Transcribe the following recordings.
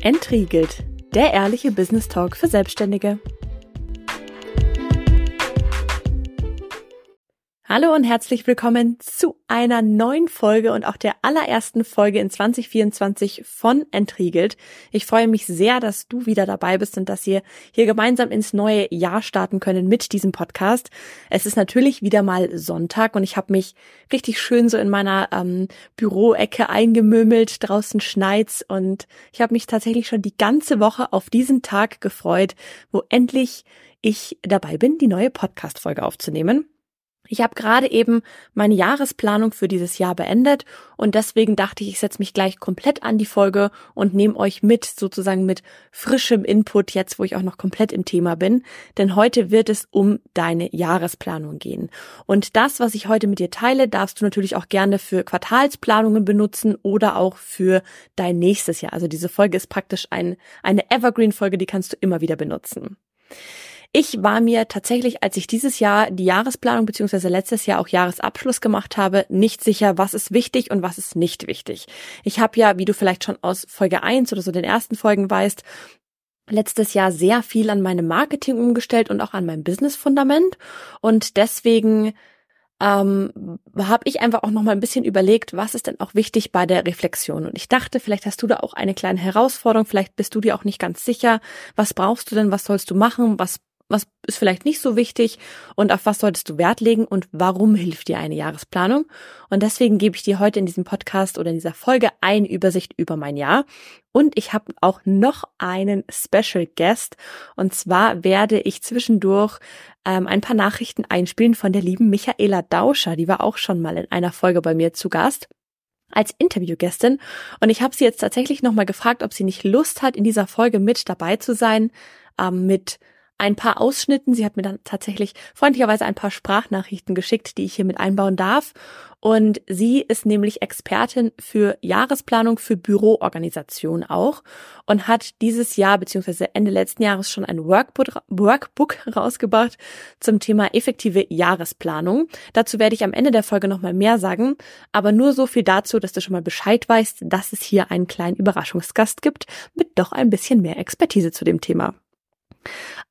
Entriegelt, der ehrliche Business Talk für Selbstständige. Hallo und herzlich willkommen zu einer neuen Folge und auch der allerersten Folge in 2024 von Entriegelt. Ich freue mich sehr, dass du wieder dabei bist und dass wir hier gemeinsam ins neue Jahr starten können mit diesem Podcast. Es ist natürlich wieder mal Sonntag und ich habe mich richtig schön so in meiner ähm, Büroecke eingemümmelt. Draußen schneit's und ich habe mich tatsächlich schon die ganze Woche auf diesen Tag gefreut, wo endlich ich dabei bin, die neue Podcast-Folge aufzunehmen. Ich habe gerade eben meine Jahresplanung für dieses Jahr beendet und deswegen dachte ich, ich setze mich gleich komplett an die Folge und nehme euch mit, sozusagen mit frischem Input jetzt, wo ich auch noch komplett im Thema bin. Denn heute wird es um deine Jahresplanung gehen. Und das, was ich heute mit dir teile, darfst du natürlich auch gerne für Quartalsplanungen benutzen oder auch für dein nächstes Jahr. Also diese Folge ist praktisch ein, eine Evergreen-Folge, die kannst du immer wieder benutzen. Ich war mir tatsächlich, als ich dieses Jahr die Jahresplanung beziehungsweise letztes Jahr auch Jahresabschluss gemacht habe, nicht sicher, was ist wichtig und was ist nicht wichtig. Ich habe ja, wie du vielleicht schon aus Folge 1 oder so den ersten Folgen weißt, letztes Jahr sehr viel an meinem Marketing umgestellt und auch an meinem Business-Fundament. Und deswegen ähm, habe ich einfach auch noch mal ein bisschen überlegt, was ist denn auch wichtig bei der Reflexion. Und ich dachte, vielleicht hast du da auch eine kleine Herausforderung, vielleicht bist du dir auch nicht ganz sicher, was brauchst du denn, was sollst du machen, was was ist vielleicht nicht so wichtig und auf was solltest du Wert legen und warum hilft dir eine Jahresplanung. Und deswegen gebe ich dir heute in diesem Podcast oder in dieser Folge eine Übersicht über mein Jahr. Und ich habe auch noch einen Special Guest. Und zwar werde ich zwischendurch ähm, ein paar Nachrichten einspielen von der lieben Michaela Dauscher. Die war auch schon mal in einer Folge bei mir zu Gast als Interviewgästin und ich habe sie jetzt tatsächlich nochmal gefragt, ob sie nicht Lust hat, in dieser Folge mit dabei zu sein, ähm, mit ein paar Ausschnitten. Sie hat mir dann tatsächlich freundlicherweise ein paar Sprachnachrichten geschickt, die ich hier mit einbauen darf. Und sie ist nämlich Expertin für Jahresplanung für Büroorganisation auch und hat dieses Jahr beziehungsweise Ende letzten Jahres schon ein Workbook, Workbook rausgebracht zum Thema effektive Jahresplanung. Dazu werde ich am Ende der Folge nochmal mehr sagen, aber nur so viel dazu, dass du schon mal Bescheid weißt, dass es hier einen kleinen Überraschungsgast gibt mit doch ein bisschen mehr Expertise zu dem Thema.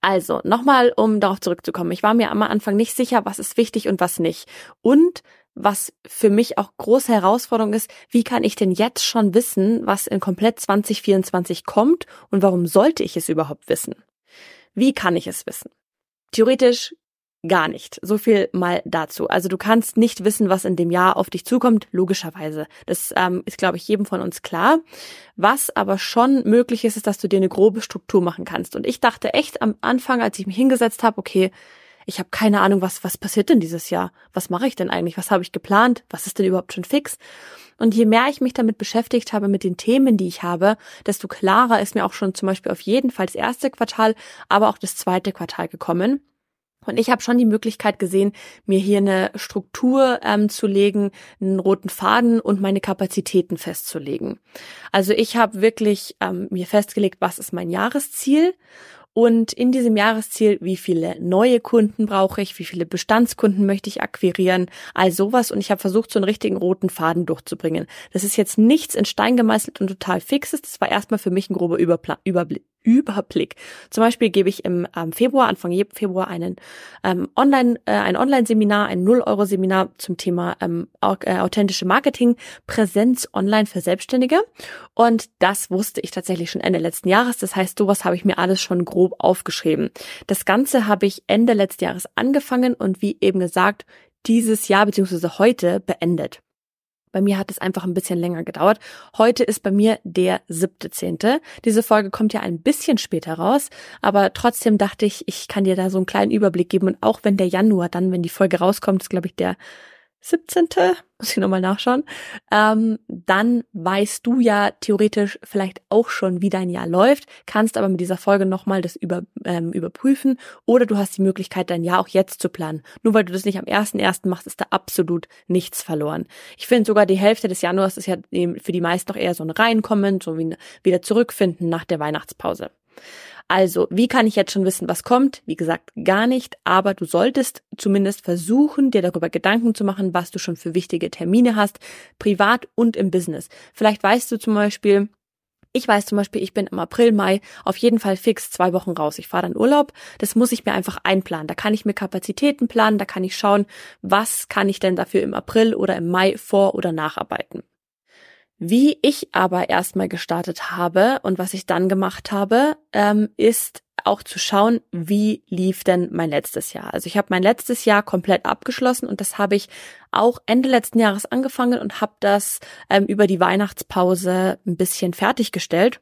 Also, nochmal, um darauf zurückzukommen. Ich war mir am Anfang nicht sicher, was ist wichtig und was nicht. Und was für mich auch große Herausforderung ist, wie kann ich denn jetzt schon wissen, was in komplett 2024 kommt und warum sollte ich es überhaupt wissen? Wie kann ich es wissen? Theoretisch Gar nicht. So viel mal dazu. Also du kannst nicht wissen, was in dem Jahr auf dich zukommt, logischerweise. Das ähm, ist, glaube ich, jedem von uns klar. Was aber schon möglich ist, ist, dass du dir eine grobe Struktur machen kannst. Und ich dachte echt am Anfang, als ich mich hingesetzt habe, okay, ich habe keine Ahnung, was, was passiert denn dieses Jahr? Was mache ich denn eigentlich? Was habe ich geplant? Was ist denn überhaupt schon fix? Und je mehr ich mich damit beschäftigt habe, mit den Themen, die ich habe, desto klarer ist mir auch schon zum Beispiel auf jeden Fall das erste Quartal, aber auch das zweite Quartal gekommen. Und ich habe schon die Möglichkeit gesehen, mir hier eine Struktur ähm, zu legen, einen roten Faden und meine Kapazitäten festzulegen. Also ich habe wirklich ähm, mir festgelegt, was ist mein Jahresziel und in diesem Jahresziel, wie viele neue Kunden brauche ich, wie viele Bestandskunden möchte ich akquirieren, all sowas. Und ich habe versucht, so einen richtigen roten Faden durchzubringen. Das ist jetzt nichts in Stein gemeißelt und total fixes. Das war erstmal für mich ein grober Überpla Überblick. Überblick. Zum Beispiel gebe ich im ähm, Februar, Anfang Februar, einen ähm, Online, äh, ein Online-Seminar, ein 0-Euro-Seminar zum Thema ähm, äh, authentische Marketing, Präsenz online für Selbstständige. Und das wusste ich tatsächlich schon Ende letzten Jahres. Das heißt, sowas habe ich mir alles schon grob aufgeschrieben. Das Ganze habe ich Ende letzten Jahres angefangen und wie eben gesagt, dieses Jahr beziehungsweise heute beendet. Bei mir hat es einfach ein bisschen länger gedauert. Heute ist bei mir der siebte Zehnte. Diese Folge kommt ja ein bisschen später raus, aber trotzdem dachte ich, ich kann dir da so einen kleinen Überblick geben. Und auch wenn der Januar dann, wenn die Folge rauskommt, ist glaube ich der 17. muss ich nochmal nachschauen, ähm, dann weißt du ja theoretisch vielleicht auch schon, wie dein Jahr läuft, kannst aber mit dieser Folge nochmal das über, ähm, überprüfen oder du hast die Möglichkeit, dein Jahr auch jetzt zu planen. Nur weil du das nicht am 1.1. machst, ist da absolut nichts verloren. Ich finde sogar die Hälfte des Januars ist ja für die meisten noch eher so ein Reinkommen, so wie wieder zurückfinden nach der Weihnachtspause. Also, wie kann ich jetzt schon wissen, was kommt? Wie gesagt, gar nicht, aber du solltest zumindest versuchen, dir darüber Gedanken zu machen, was du schon für wichtige Termine hast, privat und im Business. Vielleicht weißt du zum Beispiel, Ich weiß zum Beispiel, ich bin im April, Mai auf jeden Fall fix zwei Wochen raus. Ich fahre dann Urlaub. Das muss ich mir einfach einplanen. Da kann ich mir Kapazitäten planen. Da kann ich schauen, was kann ich denn dafür im April oder im Mai vor- oder nacharbeiten. Wie ich aber erstmal gestartet habe und was ich dann gemacht habe, ähm, ist auch zu schauen, wie lief denn mein letztes Jahr. Also ich habe mein letztes Jahr komplett abgeschlossen und das habe ich auch Ende letzten Jahres angefangen und habe das ähm, über die Weihnachtspause ein bisschen fertiggestellt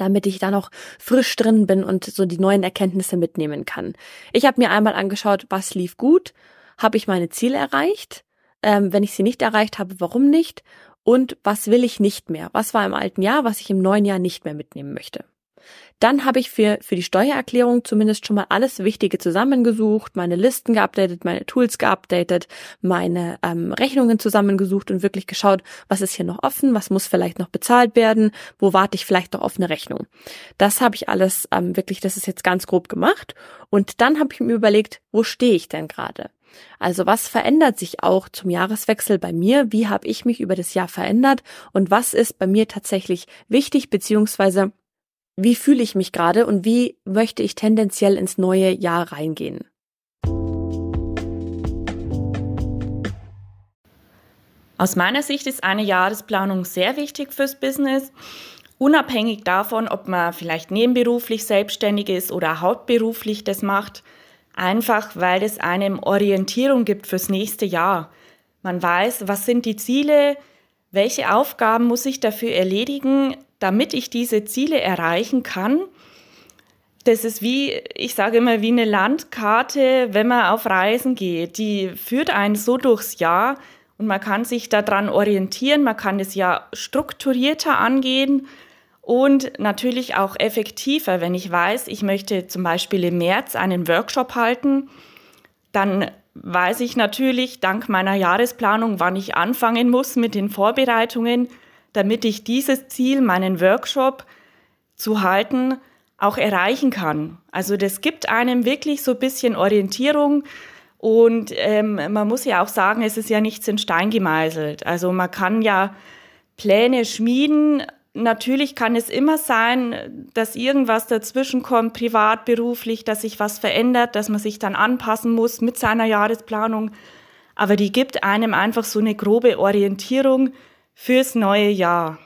damit ich da noch frisch drin bin und so die neuen Erkenntnisse mitnehmen kann. Ich habe mir einmal angeschaut, was lief gut, habe ich meine Ziele erreicht, ähm, wenn ich sie nicht erreicht habe, warum nicht und was will ich nicht mehr, was war im alten Jahr, was ich im neuen Jahr nicht mehr mitnehmen möchte. Dann habe ich für, für die Steuererklärung zumindest schon mal alles Wichtige zusammengesucht, meine Listen geupdatet, meine Tools geupdatet, meine ähm, Rechnungen zusammengesucht und wirklich geschaut, was ist hier noch offen, was muss vielleicht noch bezahlt werden, wo warte ich vielleicht noch auf eine Rechnung. Das habe ich alles ähm, wirklich, das ist jetzt ganz grob gemacht. Und dann habe ich mir überlegt, wo stehe ich denn gerade? Also was verändert sich auch zum Jahreswechsel bei mir? Wie habe ich mich über das Jahr verändert? Und was ist bei mir tatsächlich wichtig, beziehungsweise wie fühle ich mich gerade und wie möchte ich tendenziell ins neue Jahr reingehen. Aus meiner Sicht ist eine Jahresplanung sehr wichtig fürs Business, unabhängig davon, ob man vielleicht nebenberuflich selbstständig ist oder hauptberuflich das macht, einfach weil es einem Orientierung gibt fürs nächste Jahr. Man weiß, was sind die Ziele, welche Aufgaben muss ich dafür erledigen, damit ich diese Ziele erreichen kann, das ist wie, ich sage immer, wie eine Landkarte, wenn man auf Reisen geht. Die führt einen so durchs Jahr und man kann sich daran orientieren, man kann das Jahr strukturierter angehen und natürlich auch effektiver. Wenn ich weiß, ich möchte zum Beispiel im März einen Workshop halten, dann weiß ich natürlich dank meiner Jahresplanung, wann ich anfangen muss mit den Vorbereitungen damit ich dieses Ziel, meinen Workshop zu halten, auch erreichen kann. Also das gibt einem wirklich so ein bisschen Orientierung und ähm, man muss ja auch sagen, es ist ja nichts in Stein gemeißelt. Also man kann ja Pläne schmieden. Natürlich kann es immer sein, dass irgendwas dazwischen kommt, privat, beruflich, dass sich was verändert, dass man sich dann anpassen muss mit seiner Jahresplanung. Aber die gibt einem einfach so eine grobe Orientierung, fürs neue Jahr.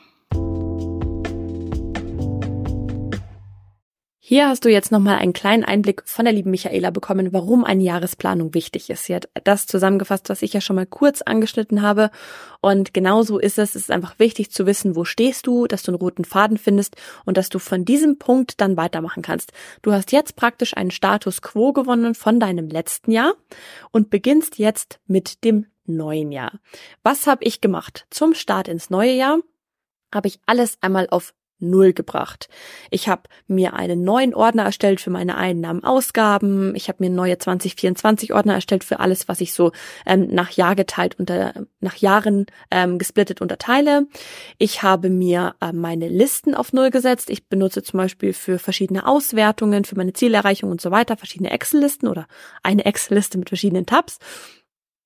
Hier hast du jetzt nochmal einen kleinen Einblick von der lieben Michaela bekommen, warum eine Jahresplanung wichtig ist. Sie hat das zusammengefasst, was ich ja schon mal kurz angeschnitten habe. Und genauso ist es. Es ist einfach wichtig zu wissen, wo stehst du, dass du einen roten Faden findest und dass du von diesem Punkt dann weitermachen kannst. Du hast jetzt praktisch einen Status quo gewonnen von deinem letzten Jahr und beginnst jetzt mit dem neuen Jahr. Was habe ich gemacht? Zum Start ins neue Jahr habe ich alles einmal auf Null gebracht. Ich habe mir einen neuen Ordner erstellt für meine Einnahmen, Ausgaben. Ich habe mir neue 2024 Ordner erstellt für alles, was ich so ähm, nach Jahr geteilt unter nach Jahren ähm, gesplittet unterteile. Ich habe mir äh, meine Listen auf Null gesetzt. Ich benutze zum Beispiel für verschiedene Auswertungen, für meine Zielerreichung und so weiter verschiedene Excel-Listen oder eine Excel-Liste mit verschiedenen Tabs.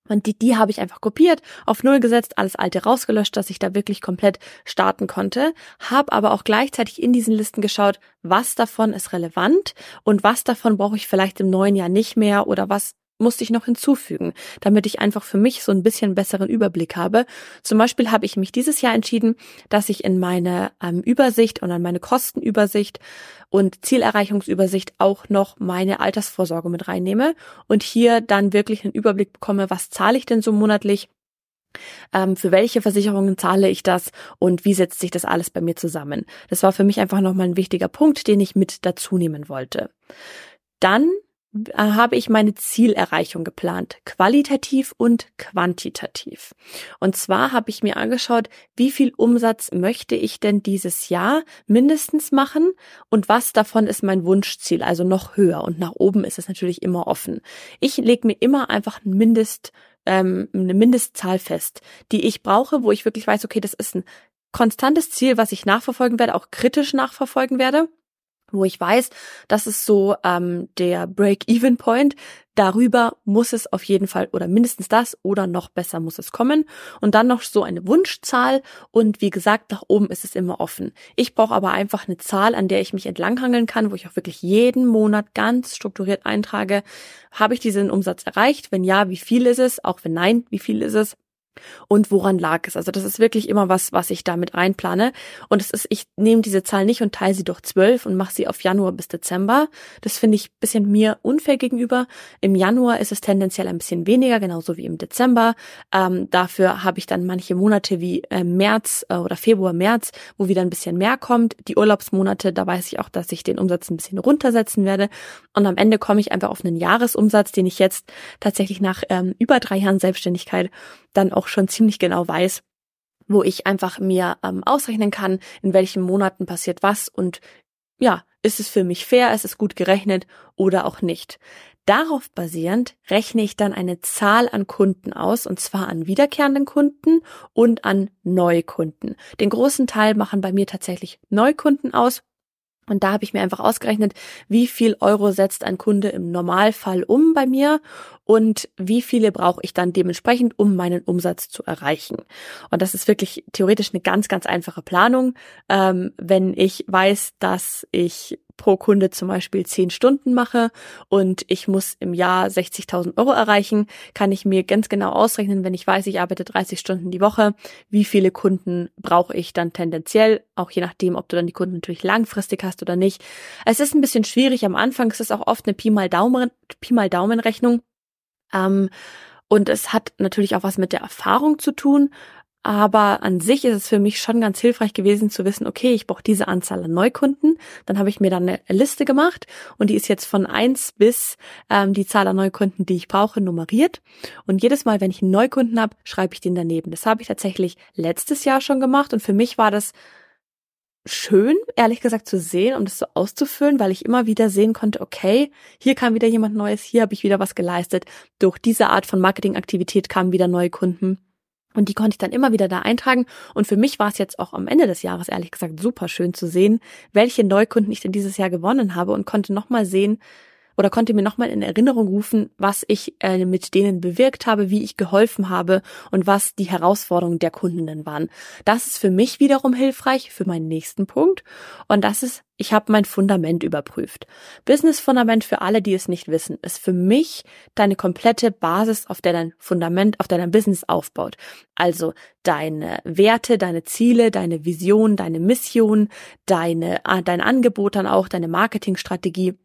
Und die, die habe ich einfach kopiert, auf Null gesetzt, alles alte rausgelöscht, dass ich da wirklich komplett starten konnte. Habe aber auch gleichzeitig in diesen Listen geschaut, was davon ist relevant und was davon brauche ich vielleicht im neuen Jahr nicht mehr oder was musste ich noch hinzufügen, damit ich einfach für mich so ein bisschen besseren Überblick habe. Zum Beispiel habe ich mich dieses Jahr entschieden, dass ich in meine ähm, Übersicht und an meine Kostenübersicht und Zielerreichungsübersicht auch noch meine Altersvorsorge mit reinnehme und hier dann wirklich einen Überblick bekomme, was zahle ich denn so monatlich, ähm, für welche Versicherungen zahle ich das und wie setzt sich das alles bei mir zusammen. Das war für mich einfach nochmal ein wichtiger Punkt, den ich mit dazu nehmen wollte. Dann habe ich meine Zielerreichung geplant, qualitativ und quantitativ. Und zwar habe ich mir angeschaut, wie viel Umsatz möchte ich denn dieses Jahr mindestens machen und was davon ist mein Wunschziel, also noch höher. Und nach oben ist es natürlich immer offen. Ich lege mir immer einfach ein Mindest, ähm, eine Mindestzahl fest, die ich brauche, wo ich wirklich weiß, okay, das ist ein konstantes Ziel, was ich nachverfolgen werde, auch kritisch nachverfolgen werde wo ich weiß, das ist so ähm, der Break-Even-Point, darüber muss es auf jeden Fall oder mindestens das oder noch besser muss es kommen. Und dann noch so eine Wunschzahl und wie gesagt, nach oben ist es immer offen. Ich brauche aber einfach eine Zahl, an der ich mich entlanghangeln kann, wo ich auch wirklich jeden Monat ganz strukturiert eintrage, habe ich diesen Umsatz erreicht? Wenn ja, wie viel ist es? Auch wenn nein, wie viel ist es? Und woran lag es. Also das ist wirklich immer was, was ich damit einplane. Und es ist, ich nehme diese Zahl nicht und teile sie durch zwölf und mache sie auf Januar bis Dezember. Das finde ich bisschen mir unfair gegenüber. Im Januar ist es tendenziell ein bisschen weniger, genauso wie im Dezember. Ähm, dafür habe ich dann manche Monate wie äh, März äh, oder Februar, März, wo wieder ein bisschen mehr kommt. Die Urlaubsmonate, da weiß ich auch, dass ich den Umsatz ein bisschen runtersetzen werde. Und am Ende komme ich einfach auf einen Jahresumsatz, den ich jetzt tatsächlich nach ähm, über drei Jahren Selbstständigkeit dann auch schon ziemlich genau weiß, wo ich einfach mir ähm, ausrechnen kann, in welchen Monaten passiert was und ja, ist es für mich fair, ist es gut gerechnet oder auch nicht. Darauf basierend rechne ich dann eine Zahl an Kunden aus, und zwar an wiederkehrenden Kunden und an Neukunden. Den großen Teil machen bei mir tatsächlich Neukunden aus, und da habe ich mir einfach ausgerechnet, wie viel Euro setzt ein Kunde im Normalfall um bei mir und wie viele brauche ich dann dementsprechend, um meinen Umsatz zu erreichen. Und das ist wirklich theoretisch eine ganz, ganz einfache Planung. Ähm, wenn ich weiß, dass ich pro Kunde zum Beispiel zehn Stunden mache und ich muss im Jahr 60.000 Euro erreichen, kann ich mir ganz genau ausrechnen, wenn ich weiß, ich arbeite 30 Stunden die Woche, wie viele Kunden brauche ich dann tendenziell, auch je nachdem, ob du dann die Kunden natürlich langfristig hast oder nicht. Es ist ein bisschen schwierig am Anfang, es ist auch oft eine Pi mal Daumen, Pi mal Daumen Rechnung. Ähm, und es hat natürlich auch was mit der Erfahrung zu tun. Aber an sich ist es für mich schon ganz hilfreich gewesen zu wissen, okay, ich brauche diese Anzahl an Neukunden. Dann habe ich mir dann eine Liste gemacht und die ist jetzt von eins bis ähm, die Zahl an Neukunden, die ich brauche, nummeriert. Und jedes Mal, wenn ich einen Neukunden habe, schreibe ich den daneben. Das habe ich tatsächlich letztes Jahr schon gemacht und für mich war das schön, ehrlich gesagt, zu sehen, um das so auszufüllen, weil ich immer wieder sehen konnte, okay, hier kam wieder jemand Neues, hier habe ich wieder was geleistet. Durch diese Art von Marketingaktivität kamen wieder neue Kunden. Und die konnte ich dann immer wieder da eintragen. Und für mich war es jetzt auch am Ende des Jahres, ehrlich gesagt, super schön zu sehen, welche Neukunden ich denn dieses Jahr gewonnen habe und konnte nochmal sehen, oder konnte mir nochmal in Erinnerung rufen, was ich äh, mit denen bewirkt habe, wie ich geholfen habe und was die Herausforderungen der Kundinnen waren. Das ist für mich wiederum hilfreich für meinen nächsten Punkt und das ist, ich habe mein Fundament überprüft. Business Fundament für alle, die es nicht wissen, ist für mich deine komplette Basis, auf der dein Fundament, auf der dein Business aufbaut. Also deine Werte, deine Ziele, deine Vision, deine Mission, deine, äh, dein Angebot dann auch, deine Marketingstrategie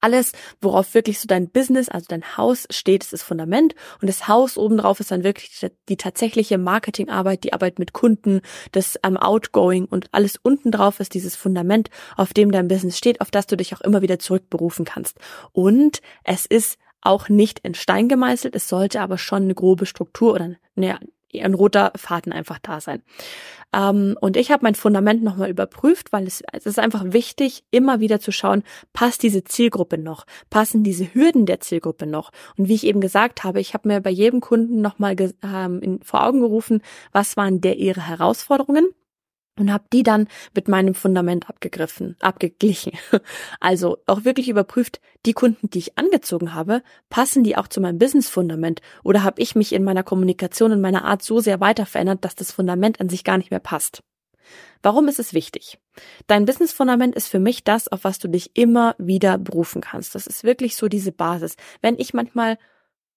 alles, worauf wirklich so dein Business, also dein Haus steht, ist das Fundament. Und das Haus obendrauf ist dann wirklich die, die tatsächliche Marketingarbeit, die Arbeit mit Kunden, das am ähm, Outgoing und alles unten drauf ist dieses Fundament, auf dem dein Business steht, auf das du dich auch immer wieder zurückberufen kannst. Und es ist auch nicht in Stein gemeißelt, es sollte aber schon eine grobe Struktur oder eine, ein roter Faden einfach da sein. Ähm, und ich habe mein Fundament nochmal überprüft, weil es, es ist einfach wichtig, immer wieder zu schauen, passt diese Zielgruppe noch, passen diese Hürden der Zielgruppe noch. Und wie ich eben gesagt habe, ich habe mir bei jedem Kunden nochmal ähm, vor Augen gerufen, was waren der ihre Herausforderungen und habe die dann mit meinem Fundament abgegriffen, abgeglichen. Also auch wirklich überprüft, die Kunden, die ich angezogen habe, passen die auch zu meinem Business-Fundament oder habe ich mich in meiner Kommunikation, in meiner Art so sehr weiter verändert, dass das Fundament an sich gar nicht mehr passt. Warum ist es wichtig? Dein Business-Fundament ist für mich das, auf was du dich immer wieder berufen kannst. Das ist wirklich so diese Basis. Wenn ich manchmal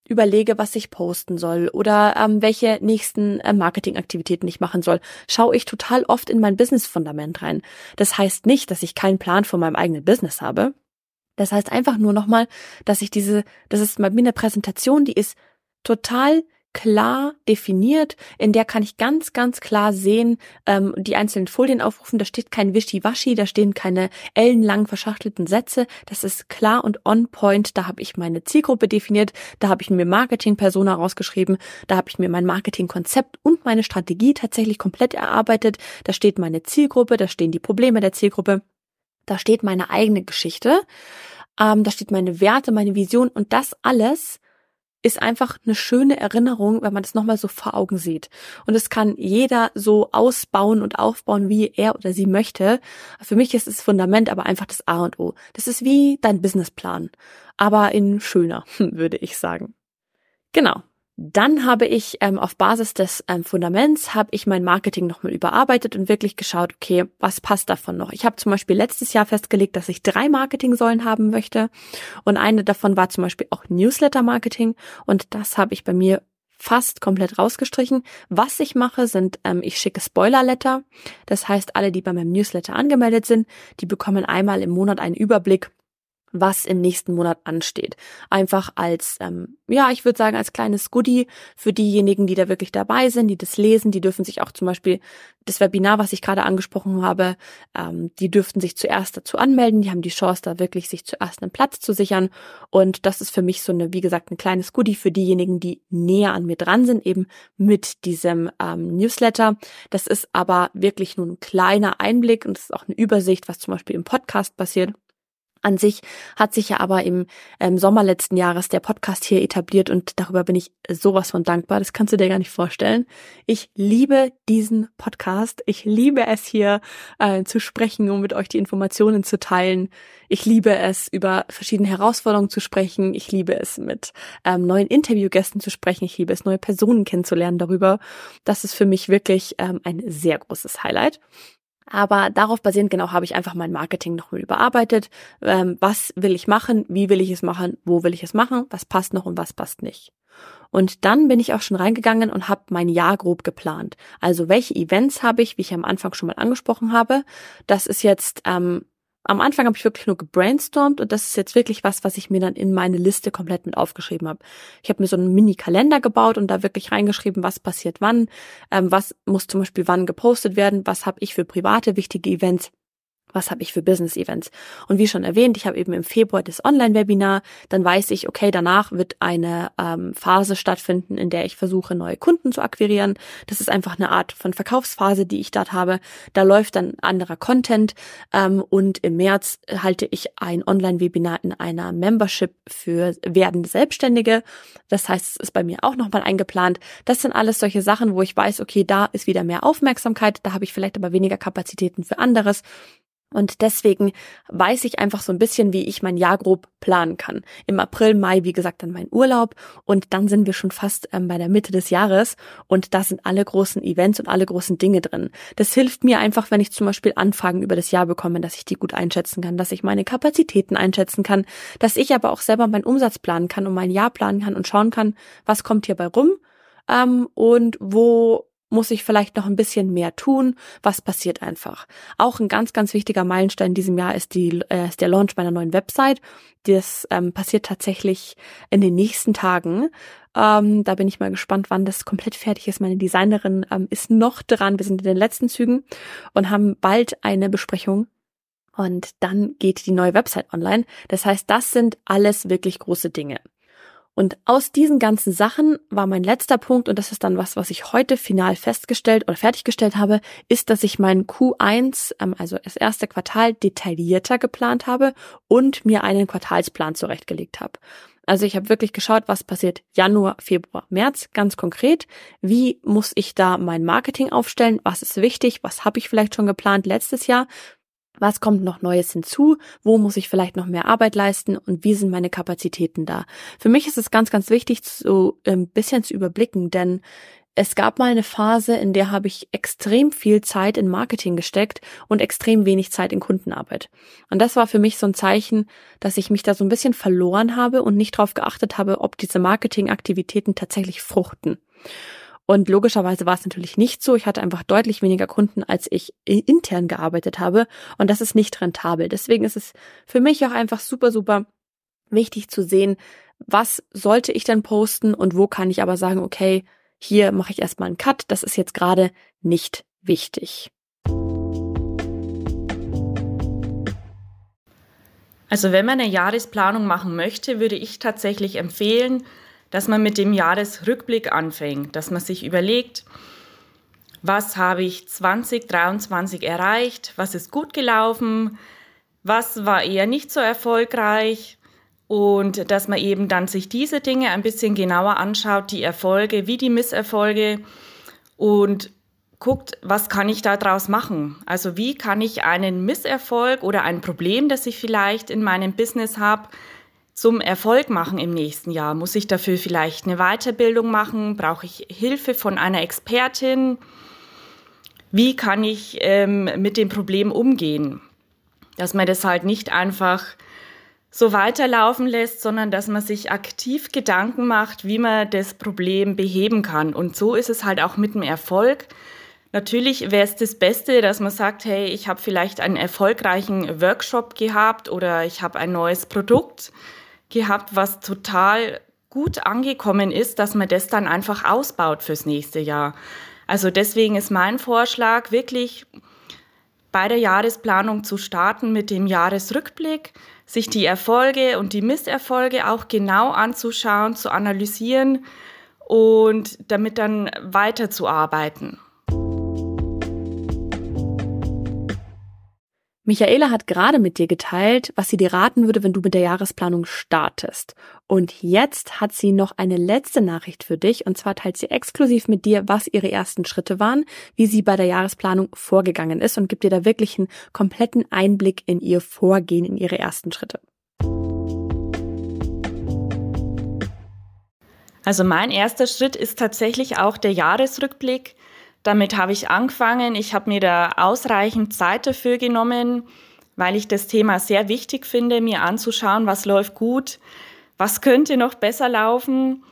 überlege, was ich posten soll oder ähm, welche nächsten äh, Marketingaktivitäten ich machen soll, schaue ich total oft in mein Business-Fundament rein. Das heißt nicht, dass ich keinen Plan von meinem eigenen Business habe. Das heißt einfach nur nochmal, dass ich diese, das ist bei mir eine Präsentation, die ist total klar definiert, in der kann ich ganz, ganz klar sehen, ähm, die einzelnen Folien aufrufen, da steht kein Wischiwaschi, da stehen keine ellenlang verschachtelten Sätze, das ist klar und on point, da habe ich meine Zielgruppe definiert, da habe ich mir Marketing-Persona rausgeschrieben, da habe ich mir mein Marketing-Konzept und meine Strategie tatsächlich komplett erarbeitet, da steht meine Zielgruppe, da stehen die Probleme der Zielgruppe, da steht meine eigene Geschichte, ähm, da steht meine Werte, meine Vision und das alles ist einfach eine schöne Erinnerung, wenn man das nochmal so vor Augen sieht. Und es kann jeder so ausbauen und aufbauen, wie er oder sie möchte. Für mich ist das Fundament aber einfach das A und O. Das ist wie dein Businessplan, aber in schöner, würde ich sagen. Genau. Dann habe ich ähm, auf Basis des ähm, Fundaments habe ich mein Marketing nochmal überarbeitet und wirklich geschaut, okay, was passt davon noch? Ich habe zum Beispiel letztes Jahr festgelegt, dass ich drei Marketing-Säulen haben möchte und eine davon war zum Beispiel auch Newsletter-Marketing und das habe ich bei mir fast komplett rausgestrichen. Was ich mache, sind, ähm, ich schicke Spoiler-Letter. Das heißt, alle, die bei meinem Newsletter angemeldet sind, die bekommen einmal im Monat einen Überblick was im nächsten Monat ansteht. Einfach als, ähm, ja, ich würde sagen, als kleines Goodie für diejenigen, die da wirklich dabei sind, die das lesen. Die dürfen sich auch zum Beispiel das Webinar, was ich gerade angesprochen habe, ähm, die dürften sich zuerst dazu anmelden. Die haben die Chance, da wirklich sich zuerst einen Platz zu sichern. Und das ist für mich so eine, wie gesagt, ein kleines Goodie für diejenigen, die näher an mir dran sind, eben mit diesem ähm, Newsletter. Das ist aber wirklich nur ein kleiner Einblick und es ist auch eine Übersicht, was zum Beispiel im Podcast passiert. An sich hat sich ja aber im ähm, Sommer letzten Jahres der Podcast hier etabliert und darüber bin ich sowas von dankbar. Das kannst du dir gar nicht vorstellen. Ich liebe diesen Podcast. Ich liebe es hier äh, zu sprechen, um mit euch die Informationen zu teilen. Ich liebe es, über verschiedene Herausforderungen zu sprechen. Ich liebe es, mit ähm, neuen Interviewgästen zu sprechen. Ich liebe es, neue Personen kennenzulernen darüber. Das ist für mich wirklich ähm, ein sehr großes Highlight. Aber darauf basierend genau habe ich einfach mein Marketing nochmal überarbeitet. Ähm, was will ich machen? Wie will ich es machen? Wo will ich es machen? Was passt noch und was passt nicht? Und dann bin ich auch schon reingegangen und habe mein Jahr grob geplant. Also welche Events habe ich, wie ich am Anfang schon mal angesprochen habe. Das ist jetzt ähm, am Anfang habe ich wirklich nur gebrainstormt und das ist jetzt wirklich was, was ich mir dann in meine Liste komplett mit aufgeschrieben habe. Ich habe mir so einen Mini-Kalender gebaut und da wirklich reingeschrieben, was passiert wann, ähm, was muss zum Beispiel wann gepostet werden, was habe ich für private wichtige Events was habe ich für Business-Events? Und wie schon erwähnt, ich habe eben im Februar das Online-Webinar, dann weiß ich, okay, danach wird eine ähm, Phase stattfinden, in der ich versuche, neue Kunden zu akquirieren. Das ist einfach eine Art von Verkaufsphase, die ich dort habe. Da läuft dann anderer Content ähm, und im März halte ich ein Online-Webinar in einer Membership für werdende Selbstständige. Das heißt, es ist bei mir auch nochmal eingeplant. Das sind alles solche Sachen, wo ich weiß, okay, da ist wieder mehr Aufmerksamkeit, da habe ich vielleicht aber weniger Kapazitäten für anderes. Und deswegen weiß ich einfach so ein bisschen, wie ich mein Jahr grob planen kann. Im April, Mai, wie gesagt, dann mein Urlaub und dann sind wir schon fast ähm, bei der Mitte des Jahres und da sind alle großen Events und alle großen Dinge drin. Das hilft mir einfach, wenn ich zum Beispiel Anfragen über das Jahr bekomme, dass ich die gut einschätzen kann, dass ich meine Kapazitäten einschätzen kann, dass ich aber auch selber meinen Umsatz planen kann und mein Jahr planen kann und schauen kann, was kommt hierbei rum ähm, und wo muss ich vielleicht noch ein bisschen mehr tun? Was passiert einfach? Auch ein ganz, ganz wichtiger Meilenstein in diesem Jahr ist, die, äh, ist der Launch meiner neuen Website. Das ähm, passiert tatsächlich in den nächsten Tagen. Ähm, da bin ich mal gespannt, wann das komplett fertig ist. Meine Designerin ähm, ist noch dran. Wir sind in den letzten Zügen und haben bald eine Besprechung und dann geht die neue Website online. Das heißt, das sind alles wirklich große Dinge. Und aus diesen ganzen Sachen war mein letzter Punkt, und das ist dann was, was ich heute final festgestellt oder fertiggestellt habe, ist, dass ich meinen Q1, ähm, also das erste Quartal, detaillierter geplant habe und mir einen Quartalsplan zurechtgelegt habe. Also ich habe wirklich geschaut, was passiert Januar, Februar, März, ganz konkret. Wie muss ich da mein Marketing aufstellen? Was ist wichtig? Was habe ich vielleicht schon geplant letztes Jahr? Was kommt noch Neues hinzu? Wo muss ich vielleicht noch mehr Arbeit leisten? Und wie sind meine Kapazitäten da? Für mich ist es ganz, ganz wichtig, so ein bisschen zu überblicken, denn es gab mal eine Phase, in der habe ich extrem viel Zeit in Marketing gesteckt und extrem wenig Zeit in Kundenarbeit. Und das war für mich so ein Zeichen, dass ich mich da so ein bisschen verloren habe und nicht darauf geachtet habe, ob diese Marketingaktivitäten tatsächlich fruchten. Und logischerweise war es natürlich nicht so. Ich hatte einfach deutlich weniger Kunden, als ich intern gearbeitet habe. Und das ist nicht rentabel. Deswegen ist es für mich auch einfach super, super wichtig zu sehen, was sollte ich denn posten und wo kann ich aber sagen, okay, hier mache ich erstmal einen Cut. Das ist jetzt gerade nicht wichtig. Also wenn man eine Jahresplanung machen möchte, würde ich tatsächlich empfehlen, dass man mit dem Jahresrückblick anfängt, dass man sich überlegt, was habe ich 2023 erreicht, was ist gut gelaufen, was war eher nicht so erfolgreich, Und dass man eben dann sich diese Dinge ein bisschen genauer anschaut, die Erfolge wie die Misserfolge und guckt, was kann ich daraus machen? Also wie kann ich einen Misserfolg oder ein Problem, das ich vielleicht in meinem Business habe, zum Erfolg machen im nächsten Jahr? Muss ich dafür vielleicht eine Weiterbildung machen? Brauche ich Hilfe von einer Expertin? Wie kann ich ähm, mit dem Problem umgehen? Dass man das halt nicht einfach so weiterlaufen lässt, sondern dass man sich aktiv Gedanken macht, wie man das Problem beheben kann. Und so ist es halt auch mit dem Erfolg. Natürlich wäre es das Beste, dass man sagt, hey, ich habe vielleicht einen erfolgreichen Workshop gehabt oder ich habe ein neues Produkt gehabt, was total gut angekommen ist, dass man das dann einfach ausbaut fürs nächste Jahr. Also deswegen ist mein Vorschlag wirklich bei der Jahresplanung zu starten mit dem Jahresrückblick, sich die Erfolge und die Misserfolge auch genau anzuschauen, zu analysieren und damit dann weiterzuarbeiten. Michaela hat gerade mit dir geteilt, was sie dir raten würde, wenn du mit der Jahresplanung startest. Und jetzt hat sie noch eine letzte Nachricht für dich, und zwar teilt sie exklusiv mit dir, was ihre ersten Schritte waren, wie sie bei der Jahresplanung vorgegangen ist und gibt dir da wirklich einen kompletten Einblick in ihr Vorgehen, in ihre ersten Schritte. Also mein erster Schritt ist tatsächlich auch der Jahresrückblick. Damit habe ich angefangen. Ich habe mir da ausreichend Zeit dafür genommen, weil ich das Thema sehr wichtig finde, mir anzuschauen, was läuft gut, was könnte noch besser laufen.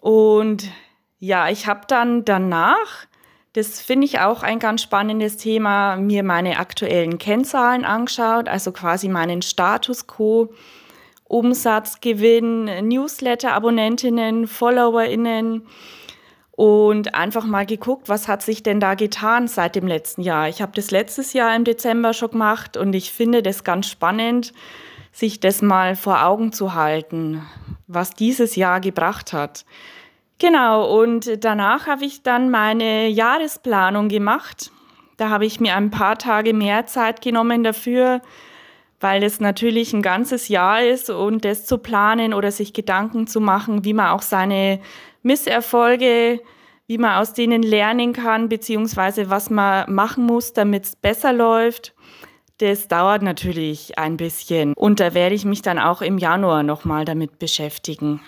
Und ja, ich habe dann danach, das finde ich auch ein ganz spannendes Thema, mir meine aktuellen Kennzahlen angeschaut, also quasi meinen Status quo, Umsatz, Gewinn, Newsletter-Abonnentinnen, FollowerInnen und einfach mal geguckt, was hat sich denn da getan seit dem letzten Jahr. Ich habe das letztes Jahr im Dezember schon gemacht und ich finde das ganz spannend, sich das mal vor Augen zu halten, was dieses Jahr gebracht hat. Genau, und danach habe ich dann meine Jahresplanung gemacht. Da habe ich mir ein paar Tage mehr Zeit genommen dafür, weil es natürlich ein ganzes Jahr ist und das zu planen oder sich Gedanken zu machen, wie man auch seine Misserfolge, wie man aus denen lernen kann, beziehungsweise was man machen muss, damit es besser läuft. Das dauert natürlich ein bisschen und da werde ich mich dann auch im Januar nochmal damit beschäftigen.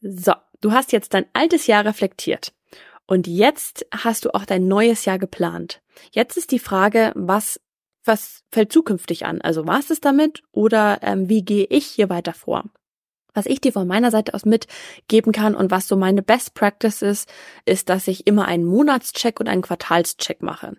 So, du hast jetzt dein altes Jahr reflektiert und jetzt hast du auch dein neues Jahr geplant. Jetzt ist die Frage, was was fällt zukünftig an? Also war es damit oder ähm, wie gehe ich hier weiter vor? Was ich dir von meiner Seite aus mitgeben kann und was so meine Best Practice ist, ist, dass ich immer einen Monatscheck und einen Quartalscheck mache.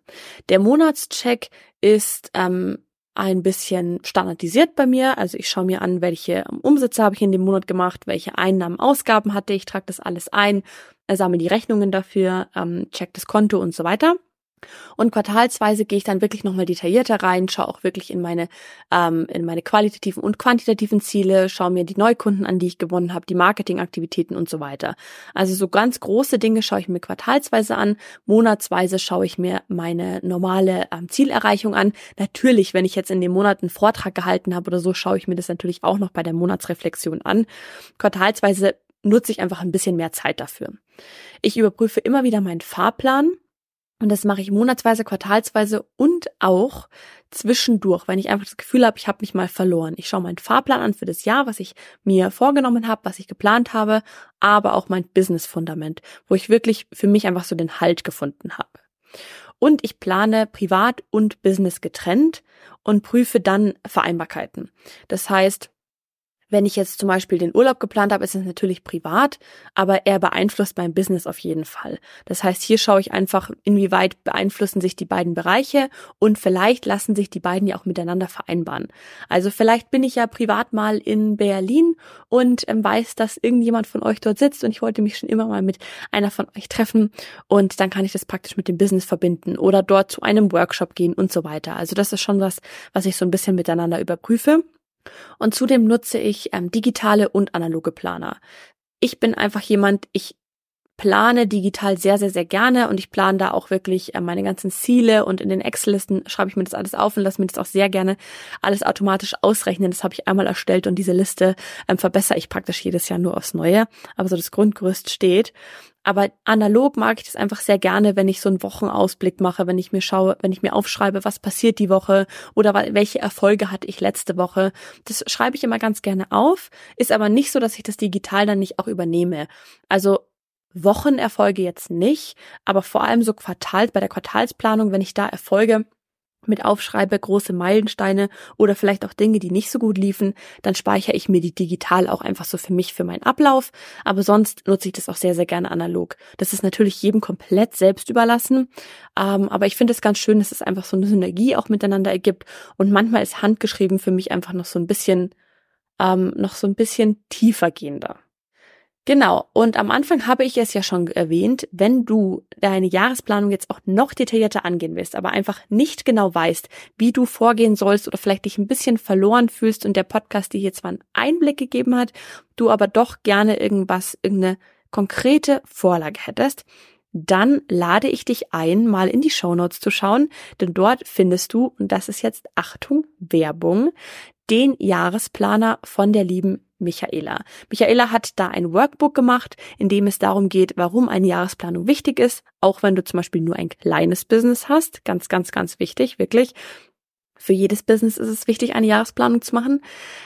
Der Monatscheck ist ähm, ein bisschen standardisiert bei mir. Also ich schaue mir an, welche Umsätze habe ich in dem Monat gemacht, welche Einnahmen, Ausgaben hatte ich, trage das alles ein, sammle die Rechnungen dafür, ähm, check das Konto und so weiter. Und quartalsweise gehe ich dann wirklich nochmal detaillierter rein, schaue auch wirklich in meine, ähm, in meine qualitativen und quantitativen Ziele, schaue mir die Neukunden an, die ich gewonnen habe, die Marketingaktivitäten und so weiter. Also so ganz große Dinge schaue ich mir quartalsweise an, monatsweise schaue ich mir meine normale ähm, Zielerreichung an. Natürlich, wenn ich jetzt in dem Monat einen Vortrag gehalten habe oder so, schaue ich mir das natürlich auch noch bei der Monatsreflexion an. Quartalsweise nutze ich einfach ein bisschen mehr Zeit dafür. Ich überprüfe immer wieder meinen Fahrplan und das mache ich monatsweise, quartalsweise und auch zwischendurch, wenn ich einfach das Gefühl habe, ich habe mich mal verloren. Ich schaue meinen Fahrplan an für das Jahr, was ich mir vorgenommen habe, was ich geplant habe, aber auch mein Business-Fundament, wo ich wirklich für mich einfach so den Halt gefunden habe. Und ich plane privat und Business getrennt und prüfe dann Vereinbarkeiten. Das heißt, wenn ich jetzt zum Beispiel den Urlaub geplant habe, ist es natürlich privat, aber er beeinflusst mein Business auf jeden Fall. Das heißt, hier schaue ich einfach, inwieweit beeinflussen sich die beiden Bereiche und vielleicht lassen sich die beiden ja auch miteinander vereinbaren. Also vielleicht bin ich ja privat mal in Berlin und ähm, weiß, dass irgendjemand von euch dort sitzt und ich wollte mich schon immer mal mit einer von euch treffen und dann kann ich das praktisch mit dem Business verbinden oder dort zu einem Workshop gehen und so weiter. Also das ist schon was, was ich so ein bisschen miteinander überprüfe. Und zudem nutze ich ähm, digitale und analoge Planer. Ich bin einfach jemand, ich plane digital sehr, sehr, sehr gerne und ich plane da auch wirklich äh, meine ganzen Ziele und in den Excel-Listen schreibe ich mir das alles auf und lasse mir das auch sehr gerne alles automatisch ausrechnen. Das habe ich einmal erstellt und diese Liste ähm, verbessere ich praktisch jedes Jahr nur aufs Neue. Aber so das Grundgerüst steht. Aber analog mag ich das einfach sehr gerne, wenn ich so einen Wochenausblick mache, wenn ich mir schaue, wenn ich mir aufschreibe, was passiert die Woche oder welche Erfolge hatte ich letzte Woche. Das schreibe ich immer ganz gerne auf, ist aber nicht so, dass ich das digital dann nicht auch übernehme. Also Wochenerfolge jetzt nicht, aber vor allem so Quartals, bei der Quartalsplanung, wenn ich da Erfolge mit aufschreibe, große Meilensteine oder vielleicht auch Dinge, die nicht so gut liefen, dann speichere ich mir die digital auch einfach so für mich, für meinen Ablauf. Aber sonst nutze ich das auch sehr, sehr gerne analog. Das ist natürlich jedem komplett selbst überlassen. Ähm, aber ich finde es ganz schön, dass es einfach so eine Synergie auch miteinander ergibt. Und manchmal ist handgeschrieben für mich einfach noch so ein bisschen, ähm, noch so ein bisschen tiefer gehender. Genau, und am Anfang habe ich es ja schon erwähnt, wenn du deine Jahresplanung jetzt auch noch detaillierter angehen willst, aber einfach nicht genau weißt, wie du vorgehen sollst oder vielleicht dich ein bisschen verloren fühlst und der Podcast dir hier zwar einen Einblick gegeben hat, du aber doch gerne irgendwas, irgendeine konkrete Vorlage hättest, dann lade ich dich ein, mal in die Shownotes zu schauen, denn dort findest du, und das ist jetzt Achtung, Werbung, den Jahresplaner von der lieben Michaela. Michaela hat da ein Workbook gemacht, in dem es darum geht, warum eine Jahresplanung wichtig ist, auch wenn du zum Beispiel nur ein kleines Business hast. Ganz, ganz, ganz wichtig, wirklich. Für jedes Business ist es wichtig, eine Jahresplanung zu machen.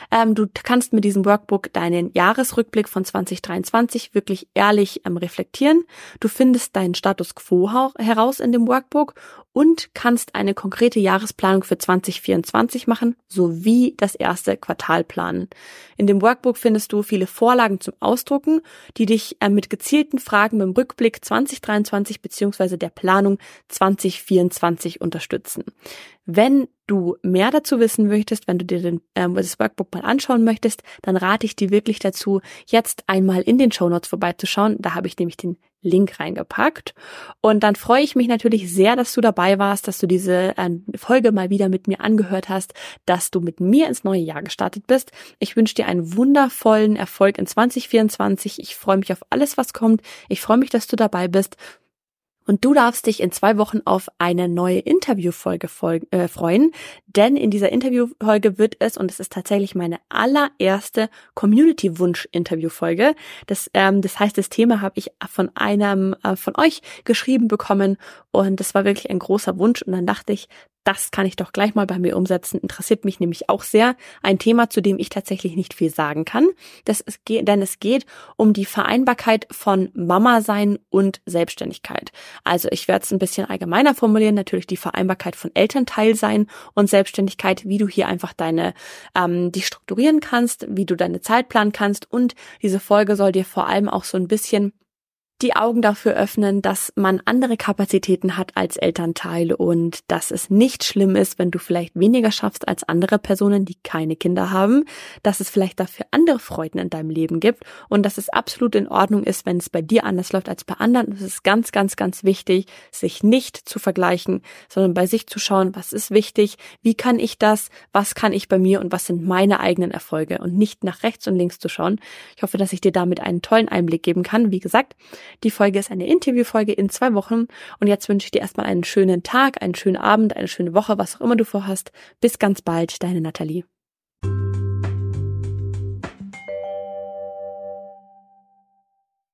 Ähm, du kannst mit diesem Workbook deinen Jahresrückblick von 2023 wirklich ehrlich ähm, reflektieren. Du findest deinen Status quo heraus in dem Workbook und kannst eine konkrete Jahresplanung für 2024 machen, sowie das erste Quartal planen. In dem Workbook findest du viele Vorlagen zum Ausdrucken, die dich äh, mit gezielten Fragen beim Rückblick 2023 bzw. der Planung 2024 unterstützen. Wenn du mehr dazu wissen möchtest, wenn du dir den, ähm, das Workbook mal anschauen möchtest, dann rate ich dir wirklich dazu, jetzt einmal in den Show Notes vorbeizuschauen. Da habe ich nämlich den Link reingepackt. Und dann freue ich mich natürlich sehr, dass du dabei warst, dass du diese äh, Folge mal wieder mit mir angehört hast, dass du mit mir ins neue Jahr gestartet bist. Ich wünsche dir einen wundervollen Erfolg in 2024. Ich freue mich auf alles, was kommt. Ich freue mich, dass du dabei bist. Und du darfst dich in zwei Wochen auf eine neue Interviewfolge äh, freuen, denn in dieser Interviewfolge wird es, und es ist tatsächlich meine allererste Community-Wunsch-Interviewfolge, das, ähm, das heißt, das Thema habe ich von einem äh, von euch geschrieben bekommen und das war wirklich ein großer Wunsch und dann dachte ich, das kann ich doch gleich mal bei mir umsetzen. Interessiert mich nämlich auch sehr. Ein Thema, zu dem ich tatsächlich nicht viel sagen kann. Das ist, denn es geht um die Vereinbarkeit von Mama sein und Selbstständigkeit. Also ich werde es ein bisschen allgemeiner formulieren. Natürlich die Vereinbarkeit von Elternteil sein und Selbstständigkeit, wie du hier einfach deine, ähm, die strukturieren kannst, wie du deine Zeit planen kannst. Und diese Folge soll dir vor allem auch so ein bisschen die Augen dafür öffnen, dass man andere Kapazitäten hat als Elternteil und dass es nicht schlimm ist, wenn du vielleicht weniger schaffst als andere Personen, die keine Kinder haben, dass es vielleicht dafür andere Freuden in deinem Leben gibt und dass es absolut in Ordnung ist, wenn es bei dir anders läuft als bei anderen. Es ist ganz, ganz, ganz wichtig, sich nicht zu vergleichen, sondern bei sich zu schauen, was ist wichtig, wie kann ich das, was kann ich bei mir und was sind meine eigenen Erfolge und nicht nach rechts und links zu schauen. Ich hoffe, dass ich dir damit einen tollen Einblick geben kann. Wie gesagt, die Folge ist eine Interviewfolge in zwei Wochen. Und jetzt wünsche ich dir erstmal einen schönen Tag, einen schönen Abend, eine schöne Woche, was auch immer du vorhast. Bis ganz bald, deine Nathalie.